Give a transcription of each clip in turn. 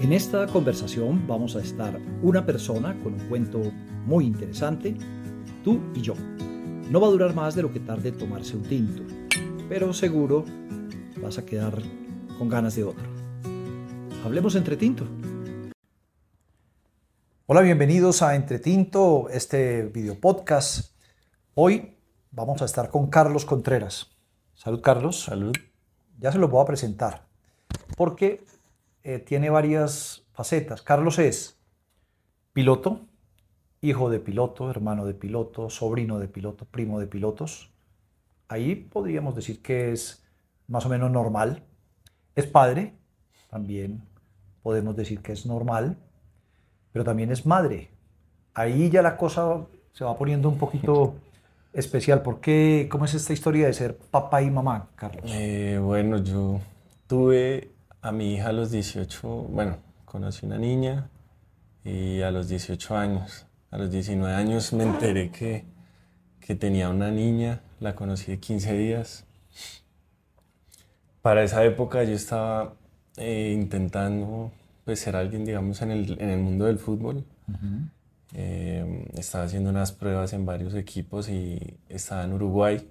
En esta conversación vamos a estar una persona con un cuento muy interesante, tú y yo. No va a durar más de lo que tarde tomarse un tinto, pero seguro vas a quedar con ganas de otro. Hablemos entre tinto. Hola, bienvenidos a Entre Tinto, este video podcast. Hoy vamos a estar con Carlos Contreras. Salud, Carlos. Salud. Ya se lo voy a presentar, porque eh, tiene varias facetas. Carlos es piloto, hijo de piloto, hermano de piloto, sobrino de piloto, primo de pilotos. Ahí podríamos decir que es más o menos normal. Es padre, también podemos decir que es normal, pero también es madre. Ahí ya la cosa se va poniendo un poquito especial. ¿Por qué? ¿Cómo es esta historia de ser papá y mamá, Carlos? Eh, bueno, yo tuve a mi hija a los 18, bueno, conocí una niña y a los 18 años, a los 19 años me enteré que, que tenía una niña, la conocí de 15 días. Para esa época yo estaba eh, intentando pues, ser alguien, digamos, en el, en el mundo del fútbol. Eh, estaba haciendo unas pruebas en varios equipos y estaba en Uruguay.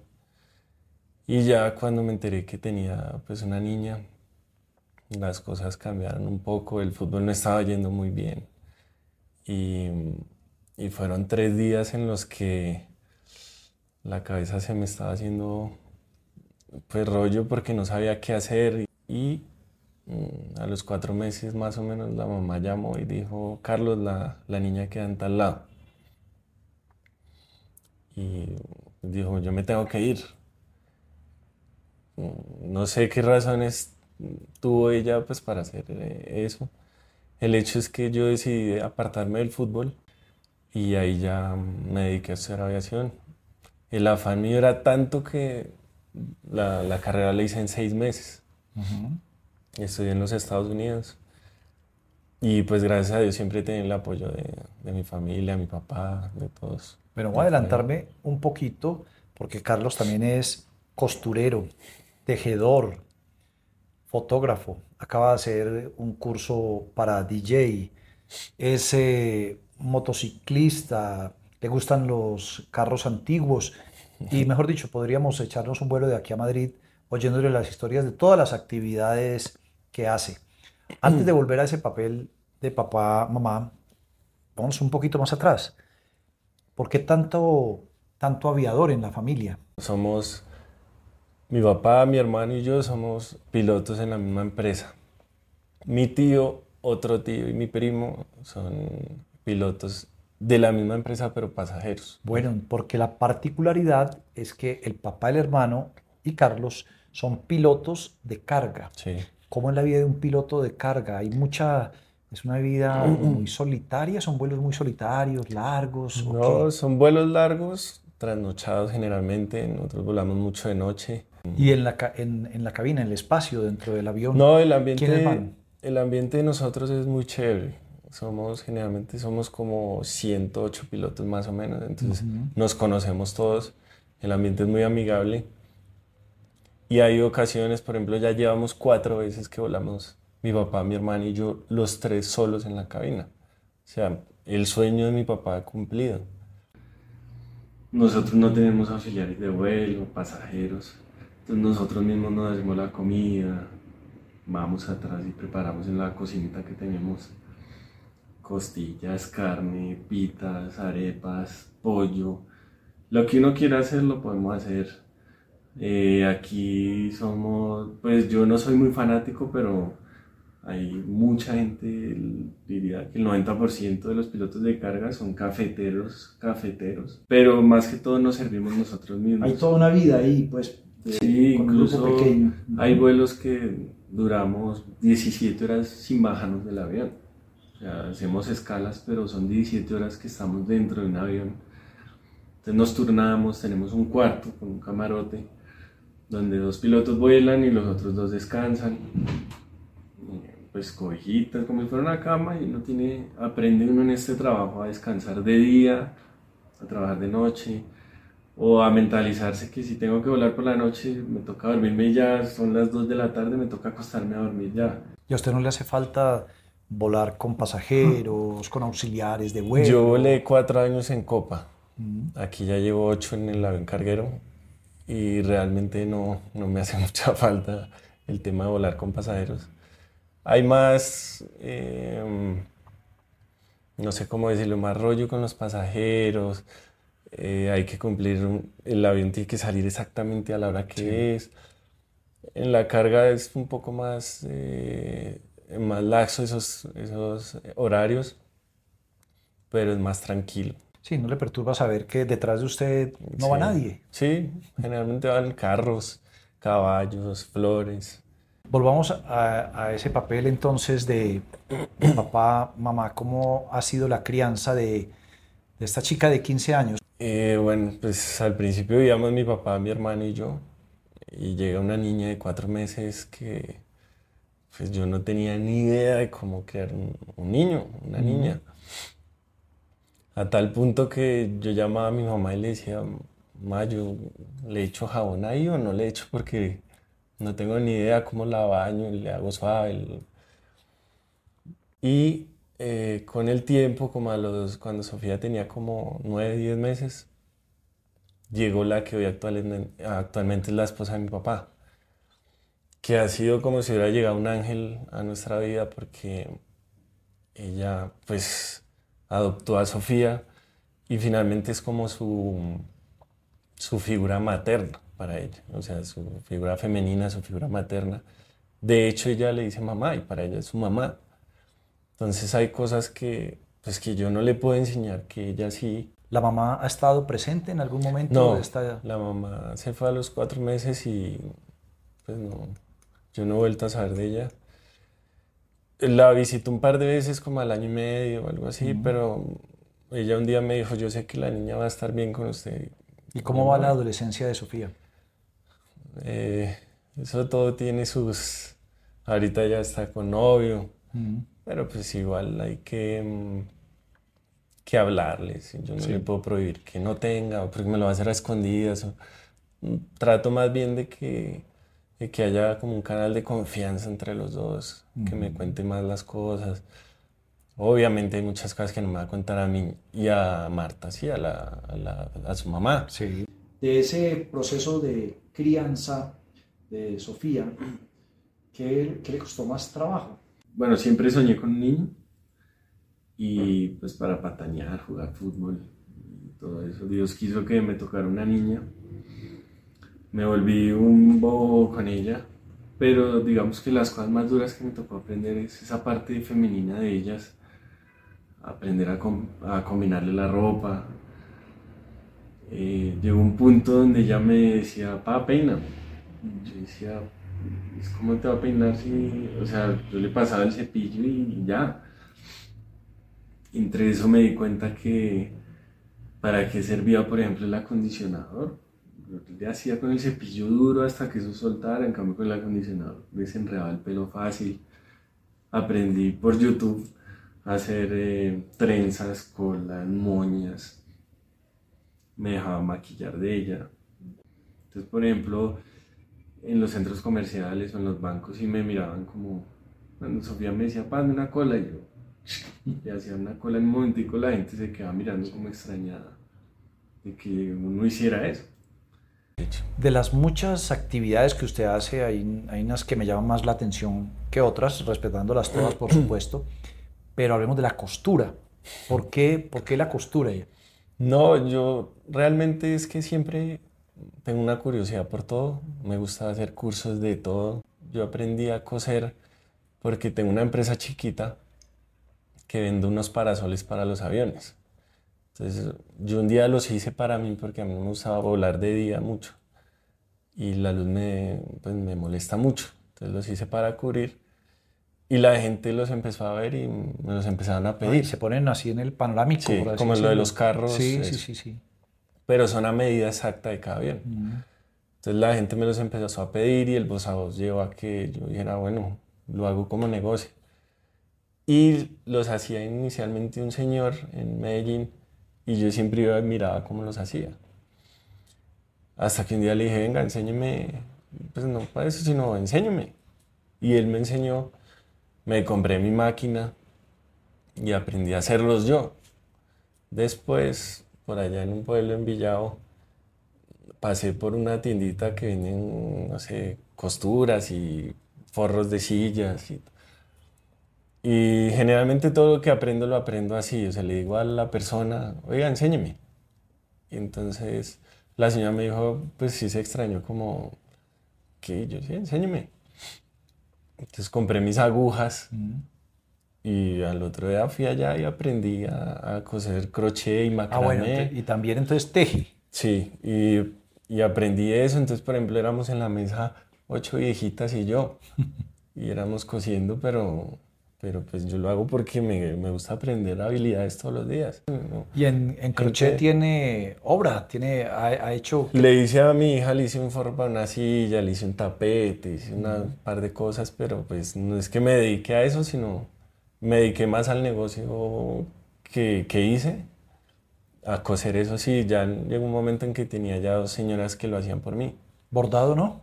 Y ya cuando me enteré que tenía pues una niña, las cosas cambiaron un poco, el fútbol no estaba yendo muy bien. Y, y, fueron tres días en los que la cabeza se me estaba haciendo pues rollo porque no sabía qué hacer. Y mm, a los cuatro meses más o menos la mamá llamó y dijo, Carlos, la, la niña queda en tal lado. Y dijo, yo me tengo que ir. Mm, no sé qué razones tuvo ella pues para hacer eh, eso. El hecho es que yo decidí apartarme del fútbol y ahí ya me dediqué a hacer aviación. El afán mío era tanto que la, la carrera la hice en seis meses. Estudié en los Estados Unidos. Y pues gracias a Dios siempre tenía el apoyo de, de mi familia, mi papá, de todos. Pero voy a adelantarme un poquito porque Carlos también es costurero, tejedor, fotógrafo, acaba de hacer un curso para DJ, es eh, motociclista, le gustan los carros antiguos y mejor dicho, podríamos echarnos un vuelo de aquí a Madrid oyéndole las historias de todas las actividades que hace. Antes de volver a ese papel de papá, mamá, vamos un poquito más atrás. ¿Por qué tanto, tanto aviador en la familia? Somos mi papá, mi hermano y yo somos pilotos en la misma empresa. Mi tío, otro tío y mi primo son pilotos de la misma empresa, pero pasajeros. Bueno, porque la particularidad es que el papá, el hermano y Carlos son pilotos de carga. Sí. ¿Cómo es la vida de un piloto de carga? Hay mucha... Es una vida muy solitaria, son vuelos muy solitarios, largos. No, son vuelos largos, trasnochados generalmente. Nosotros volamos mucho de noche. ¿Y en la, en, en la cabina, en el espacio, dentro del avión? No, el ambiente, el ambiente de nosotros es muy chévere. Somos, generalmente somos como 108 pilotos más o menos, entonces nos conocemos todos. El ambiente es muy amigable. Y hay ocasiones, por ejemplo, ya llevamos cuatro veces que volamos mi papá, mi hermano y yo, los tres solos en la cabina. O sea, el sueño de mi papá ha cumplido. Nosotros no tenemos auxiliares de vuelo, pasajeros nosotros mismos nos hacemos la comida, vamos atrás y preparamos en la cocinita que tenemos costillas, carne, pitas, arepas, pollo. Lo que uno quiera hacer lo podemos hacer. Eh, aquí somos, pues yo no soy muy fanático, pero hay mucha gente, diría que el 90% de los pilotos de carga son cafeteros, cafeteros, pero más que todo nos servimos nosotros mismos. Hay toda una vida ahí, pues Sí, incluso hay vuelos que duramos 17 horas sin bajarnos del avión. O sea, hacemos escalas, pero son 17 horas que estamos dentro de un avión. Entonces nos turnamos, tenemos un cuarto con un camarote, donde dos pilotos vuelan y los otros dos descansan. Pues cobejitas, como si fuera una cama, y uno tiene, aprende uno en este trabajo a descansar de día, a trabajar de noche o a mentalizarse que si tengo que volar por la noche, me toca dormirme ya, son las 2 de la tarde, me toca acostarme a dormir ya. ¿Y a usted no le hace falta volar con pasajeros, con auxiliares de vuelo? Yo volé cuatro años en Copa. Aquí ya llevo ocho en el avión carguero y realmente no, no me hace mucha falta el tema de volar con pasajeros. Hay más, em, no sé cómo decirlo, más rollo con los pasajeros. Eh, hay que cumplir, el avión tiene que salir exactamente a la hora que es. En la carga es un poco más, eh, más laxo esos, esos horarios, pero es más tranquilo. Sí, no le perturba saber que detrás de usted no va nadie. Sí, generalmente van carros, caballos, flores. Volvamos a, ese papel entonces de, papá, mamá. ¿Cómo ha sido la crianza de, esta chica de 15 años? Eh, bueno, pues al principio vivíamos mi papá, mi hermano y yo. Y llega una niña de cuatro meses que pues yo no tenía ni idea de cómo crear un, niño, una niña. A tal punto que yo llamaba a mi mamá y le decía, ma, yo le echo jabón ahí o no le echo porque no tengo ni idea cómo la baño, le hago suave. Y eh, con el tiempo, como a los, cuando Sofía tenía como 9, 10 meses, llegó la que hoy actualmente, actualmente es la esposa de mi papá, que ha sido como si hubiera llegado un ángel a nuestra vida porque ella pues adoptó a Sofía y finalmente es como su, su figura materna para ella, o sea, su figura femenina, su figura materna. De hecho, ella le dice mamá y para ella es su mamá. Entonces hay cosas que, pues, que yo no le puedo enseñar, que ella sí. ¿La mamá ha estado presente en algún momento? No, la mamá se fue a los cuatro meses y pues no, yo no he vuelto a saber de ella. La visité un par de veces, como al año y medio o algo así, pero ella un día me dijo, yo sé que la niña va a estar bien con usted. ¿Y cómo va la adolescencia de Sofía? Eh, eso todo tiene sus... Ahorita ya está con novio, pero pues igual hay que, mm, que hablarles. Yo no le puedo prohibir que no tenga, o porque me lo va a hacer a escondidas. Mm, trato más bien de que que haya como un canal de confianza entre los dos, que me cuente más las cosas. Obviamente hay muchas cosas que no me va a contar a mí y a Marta, sí, a, la, a, su mamá. Sí. De ese proceso de crianza de Sofía, ¿qué, ¿qué, le costó más trabajo? Bueno, siempre soñé con un niño y pues para patañar, jugar fútbol y todo eso. Dios quiso que me tocara una niña me volví un bobo con ella, pero digamos que las cosas más duras que me tocó aprender es esa parte femenina de ellas, aprender a, a combinarle la ropa. Eh, llegó un punto donde ella me decía, pa, peina. Yo decía, ¿cómo te va a peinar si, o sea, yo le pasaba el cepillo y ya. Entre eso me di cuenta que para qué servía, por ejemplo, el acondicionador le hacía con el cepillo duro hasta que eso soltara, en cambio con el acondicionador desenredaba el pelo fácil. Aprendí por YouTube a hacer eh, trenzas, colas, moñas. Me dejaba maquillar de ella. Entonces, por ejemplo, en los centros comerciales o en los bancos y me miraban como, cuando Sofía me decía, pásame una cola, y yo le hacía una cola en un momentico, la gente se quedaba mirando como extrañada de que uno hiciera eso. De las muchas actividades que usted hace, hay, hay unas que me llaman más la atención que otras, respetándolas todas, por supuesto, pero hablemos de la costura. ¿Por qué, por qué la costura? No, yo realmente es que siempre tengo una curiosidad por todo, me gusta hacer cursos de todo. Yo aprendí a coser porque tengo una empresa chiquita que vende unos parasoles para los aviones. Entonces, yo un día los hice para mí porque a mí me gustaba volar de día mucho y la luz me, pues, me molesta mucho. Entonces los hice para cubrir y la gente los empezó a ver y me los empezaron a pedir. se ponen así en el panorámico. Sí, como lo de los carros. Sí, sí, sí, sí. Pero son a medida exacta de cada avión. Entonces la gente me los empezó a pedir y el voz a voz llevó a que yo dijera, bueno, lo hago como negocio. Y los hacía inicialmente un señor en Medellín y yo siempre iba miraba cómo los hacía. Hasta que un día le dije, venga, enséñeme, pues no para eso, sino enséñeme. Y él me enseñó, me compré mi máquina, y aprendí a hacerlos yo. Después, por allá en un pueblo en Villao, pasé por una tiendita que venden, no sé, costuras y forros de sillas. Y, y generalmente todo lo que aprendo lo aprendo así. O sea, le digo a la persona, oiga, enséñeme. Y entonces la señora me dijo, pues sí se extrañó como, que yo sí, enséñeme. Entonces compré mis agujas Mm. Y al otro día fui allá y aprendí a, a coser crochet y Ah, macramé. bueno, ente- y también entonces teje. Sí, y, y aprendí eso. Entonces, por ejemplo, éramos en la mesa ocho viejitas y yo. Y éramos cosiendo, pero, pero pues yo lo hago porque me, me gusta aprender habilidades todos los días. ¿no? Y en, en crochet tiene obra, tiene, ha, ha hecho... Le hice a mi hija, le hice un forro para una silla, le hice un tapete, hice una par de cosas, pero pues no es que me dedique a eso, sino me dediqué más al negocio que, que hice, a coser eso sí, ya llegó un momento en que tenía ya dos señoras que lo hacían por mí. Bordado, ¿no?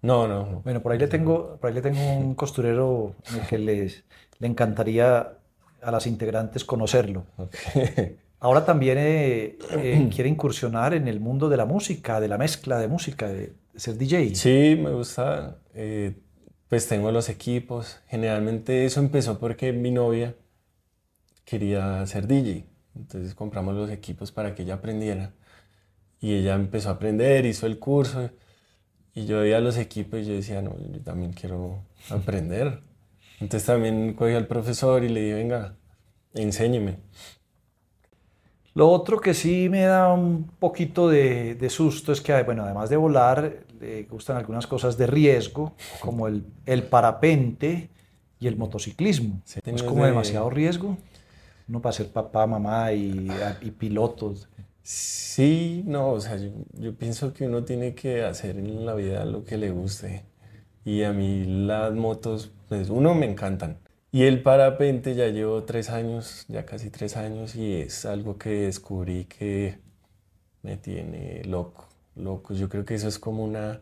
No, no, no. Bueno, por ahí le tengo, por ahí le tengo un costurero en el que les, le encantaría a las integrantes conocerlo. Ok. Ahora también eh, eh, quiere incursionar en el mundo de la música, de la mezcla de música, de, de ser DJ. Sí, me gusta. eh, pues tengo los equipos. Generalmente eso empezó porque mi novia quería ser DJ. Entonces compramos los equipos para que ella aprendiera. Y ella empezó a aprender, hizo el curso. Y yo veía los equipos y yo decía, no, yo también quiero aprender. Entonces también cogí al profesor y le dije, venga, enséñeme. Lo otro que sí me da un poquito de, de susto es que, bueno, además de volar, le gustan algunas cosas de riesgo, como el, el parapente y el motociclismo. Sí, ¿No es como de- demasiado riesgo? Uno para ser papá, mamá y, y pilotos. Sí, no, o sea, yo, yo pienso que uno tiene que hacer en la vida lo que le guste. Y a mí las motos, pues uno me encantan. Y el parapente ya llevo tres años, ya casi tres años, y es algo que descubrí que me tiene loco, loco. Yo creo que eso es como una,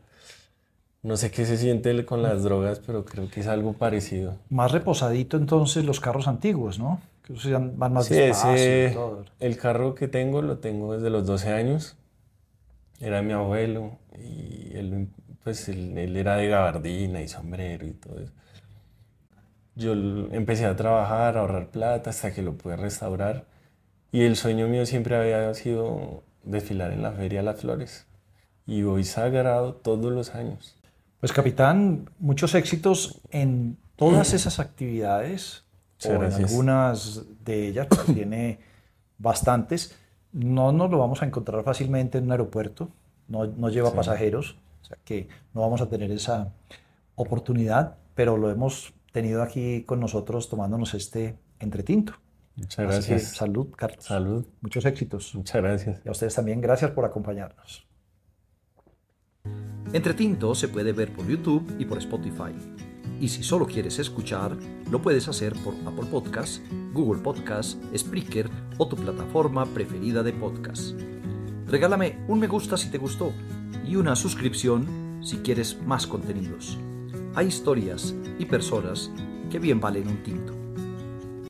no sé qué se siente con las drogas, pero creo que es algo parecido. Más reposadito entonces los carros antiguos, ¿no? Que van más Sí, despacio y ese, todo. el carro que tengo lo tengo desde los 12 años. Era mi abuelo y él, pues, él, él era de gabardina y sombrero y todo eso. Yo empecé a trabajar, a ahorrar plata hasta que lo pude restaurar. Y el sueño mío siempre había sido desfilar en la Feria de las Flores. Y voy sagrado todos los años. Pues capitán, muchos éxitos en todas esas actividades, o en algunas de ellas, porque tiene bastantes. No nos lo vamos a encontrar fácilmente en un aeropuerto, no, no lleva Sí. pasajeros, o sea que no vamos a tener esa oportunidad, pero lo hemos tenido aquí con nosotros tomándonos este entretinto. Muchas gracias. salud, Carlos. Salud. Muchos éxitos. Muchas gracias. Y a ustedes también, gracias por acompañarnos. Entretinto se puede ver por YouTube y por Spotify. Y si solo quieres escuchar, lo puedes hacer por Apple Podcasts, Google Podcasts, Spreaker o tu plataforma preferida de podcast. Regálame un me gusta si te gustó y una suscripción si quieres más contenidos. Hay historias y personas que bien valen un tinto.